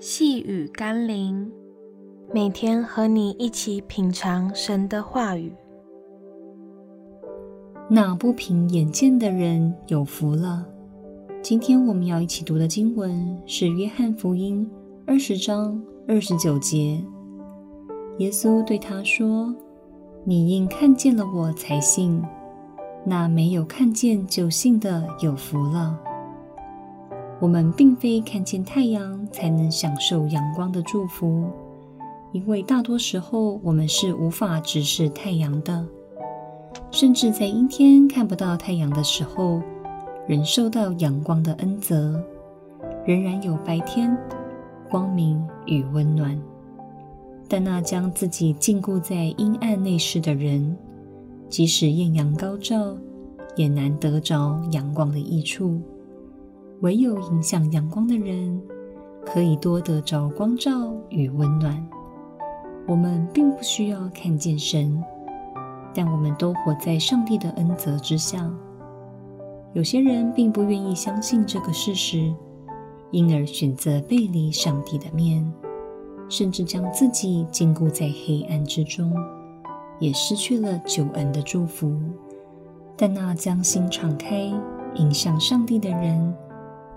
细雨甘霖，每天和你一起品尝神的话语。那不凭眼见的人有福了。今天我们要一起读的经文是《约翰福音》二十章二十九节。耶稣对他说：“你因看见了我才信，那没有看见就信的有福了。”我们并非看见太阳才能享受阳光的祝福，因为大多时候我们是无法直视太阳的，甚至在阴天看不到太阳的时候，仍受到阳光的恩泽，仍然有白天、光明与温暖。但那将自己禁锢在阴暗内室的人，即使艳阳高照，也难得着阳光的益处。唯有迎向阳光的人，可以多得着光照与温暖。我们并不需要看见神，但我们都活在上帝的恩泽之下。有些人并不愿意相信这个事实，因而选择背离上帝的面，甚至将自己禁锢在黑暗之中，也失去了救恩的祝福。但那将心敞开迎向上帝的人，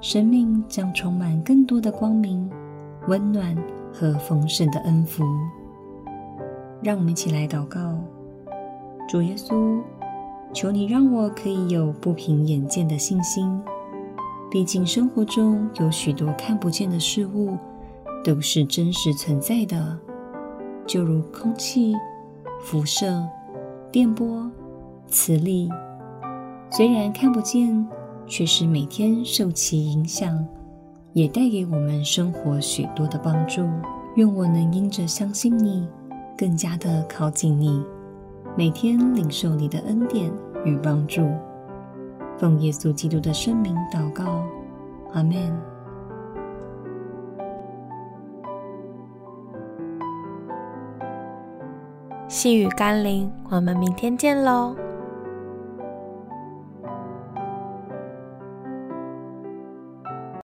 生命将充满更多的光明、温暖和丰盛的恩福。让我们一起来祷告：主耶稣，求你让我可以有不凭眼见的信心。毕竟生活中有许多看不见的事物都是真实存在的，就如空气、辐射、电波、磁力，虽然看不见。却是每天受其影响，也带给我们生活许多的帮助。愿我能因着相信你，更加的靠近你，每天领受你的恩典与帮助。奉耶稣基督的圣名祷告，阿们。细雨甘霖，我们明天见喽。